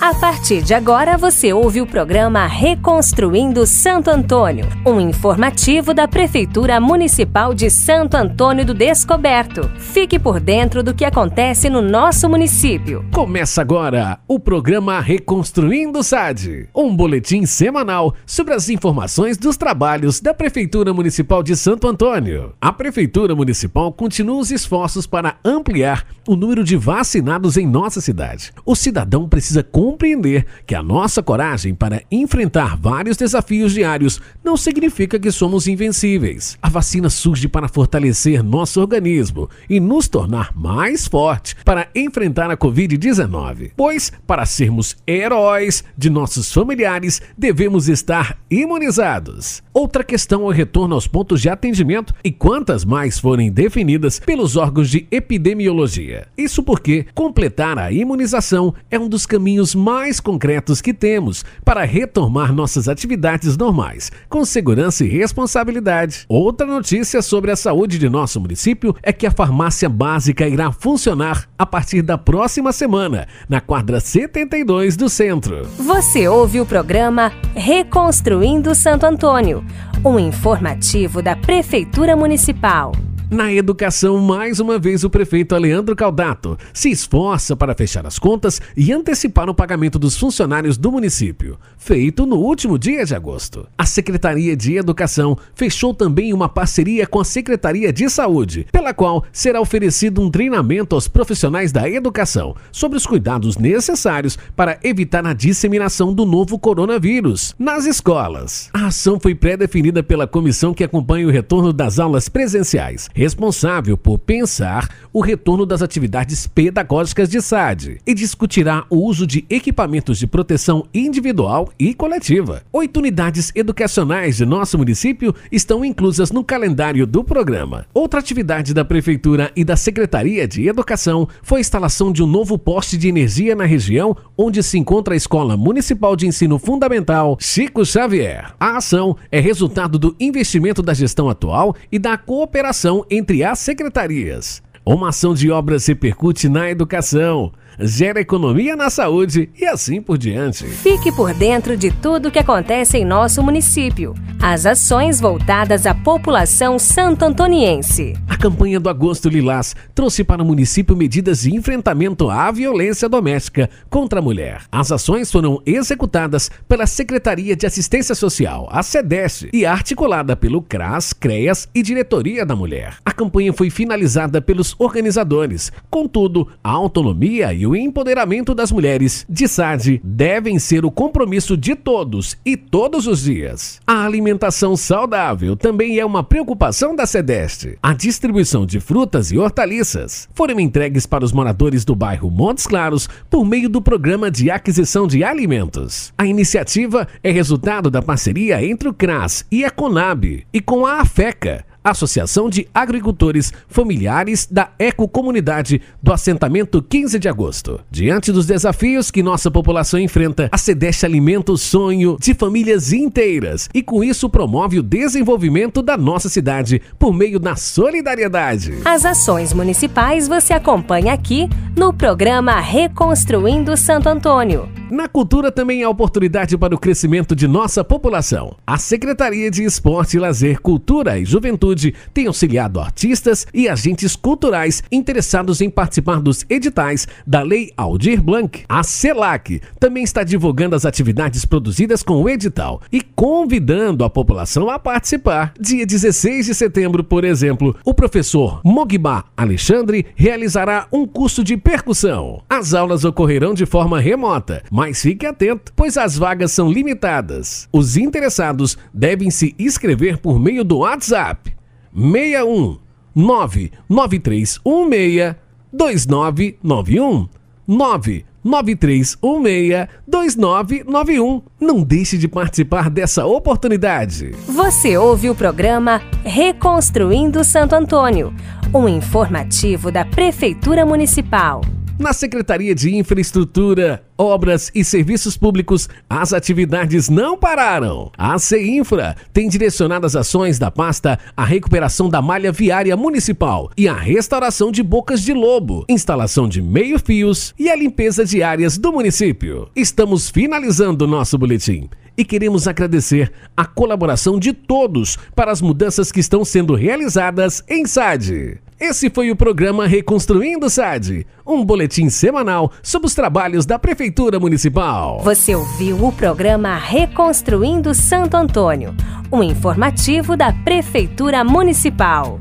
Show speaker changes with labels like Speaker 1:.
Speaker 1: A partir de agora você ouve o programa Reconstruindo Santo Antônio, um informativo da Prefeitura Municipal de Santo Antônio do Descoberto. Fique por dentro do que acontece no nosso município.
Speaker 2: Começa agora o programa Reconstruindo SAD, um boletim semanal sobre as informações dos trabalhos da Prefeitura Municipal de Santo Antônio. A Prefeitura Municipal continua os esforços para ampliar o número de vacinados em nossa cidade. O cidadão precisa compreender que a nossa coragem para enfrentar vários desafios diários não significa que somos invencíveis. A vacina surge para fortalecer nosso organismo e nos tornar mais forte para enfrentar a Covid-19. Pois, para sermos heróis de nossos familiares, devemos estar imunizados. Outra questão é o retorno aos pontos de atendimento e quantas mais forem definidas pelos órgãos de epidemiologia. Isso porque completar a imunização é um dos caminhos mais concretos que temos para retomar nossas atividades normais, com segurança e responsabilidade. Outra notícia sobre a saúde de nosso município é que a farmácia básica irá funcionar a partir da próxima semana, na quadra 72 do centro.
Speaker 1: Você ouve o programa Reconstruindo Santo Antônio, um informativo da Prefeitura Municipal.
Speaker 2: Na educação, mais uma vez o prefeito Leandro Caldato se esforça para fechar as contas e antecipar o pagamento dos funcionários do município, feito no último dia de agosto. A Secretaria de Educação fechou também uma parceria com a Secretaria de Saúde, pela qual será oferecido um treinamento aos profissionais da educação sobre os cuidados necessários para evitar a disseminação do novo coronavírus nas escolas. A ação foi pré-definida pela comissão que acompanha o retorno das aulas presenciais responsável por pensar o retorno das atividades pedagógicas de SAD e discutirá o uso de equipamentos de proteção individual e coletiva. Oito unidades educacionais de nosso município estão inclusas no calendário do programa. Outra atividade da Prefeitura e da Secretaria de Educação foi a instalação de um novo poste de energia na região onde se encontra a Escola Municipal de Ensino Fundamental Chico Xavier. A ação é resultado do investimento da gestão atual e da cooperação entre as secretarias. Uma ação de obras repercute na educação, gera economia na saúde e assim por diante.
Speaker 1: Fique por dentro de tudo que acontece em nosso município. As ações voltadas à população santo-antoniense.
Speaker 2: A campanha do Agosto Lilás trouxe para o município medidas de enfrentamento à violência doméstica contra a mulher. As ações foram executadas pela Secretaria de Assistência Social, a SEDES, e articulada pelo CRAS, CREAS e Diretoria da Mulher. A campanha foi finalizada pelos organizadores. Contudo, a autonomia e o empoderamento das mulheres de SAD devem ser o compromisso de todos e todos os dias. A alimentação saudável também é uma preocupação da SEDEST. A distribuição de frutas e hortaliças foram entregues para os moradores do bairro Montes Claros por meio do programa de aquisição de alimentos. A iniciativa é resultado da parceria entre o CRAS e a Conab e com a AFECA, Associação de Agricultores Familiares da Ecocomunidade do assentamento 15 de agosto. Diante dos desafios que nossa população enfrenta, a Cedeste alimenta o sonho de famílias inteiras e com isso promove o desenvolvimento da nossa cidade por meio da solidariedade.
Speaker 1: As ações municipais você acompanha aqui no programa Reconstruindo Santo Antônio.
Speaker 2: Na cultura também há oportunidade para o crescimento de nossa população. A Secretaria de Esporte, Lazer, Cultura e Juventude tem auxiliado artistas e agentes culturais interessados em participar dos editais da Lei Aldir Blanc. A CELAC também está divulgando as atividades produzidas com o edital e convidando a população a participar. Dia 16 de setembro, por exemplo, o professor Mogba Alexandre realizará um curso de percussão. As aulas ocorrerão de forma remota mas fique atento, pois as vagas são limitadas. Os interessados devem se inscrever por meio do WhatsApp 61 99316 2991 99316 2991. Não deixe de participar dessa oportunidade.
Speaker 1: Você ouve o programa Reconstruindo Santo Antônio, um informativo da Prefeitura Municipal.
Speaker 2: Na Secretaria de Infraestrutura, Obras e Serviços Públicos, as atividades não pararam. A CEINFRA tem direcionado as ações da pasta à recuperação da malha viária municipal e à restauração de bocas de lobo, instalação de meio-fios e a limpeza de áreas do município. Estamos finalizando o nosso boletim e queremos agradecer a colaboração de todos para as mudanças que estão sendo realizadas em SAD. Esse foi o programa Reconstruindo SAD, um boletim semanal sobre os trabalhos da Prefeitura Municipal.
Speaker 1: Você ouviu o programa Reconstruindo Santo Antônio, um informativo da Prefeitura Municipal.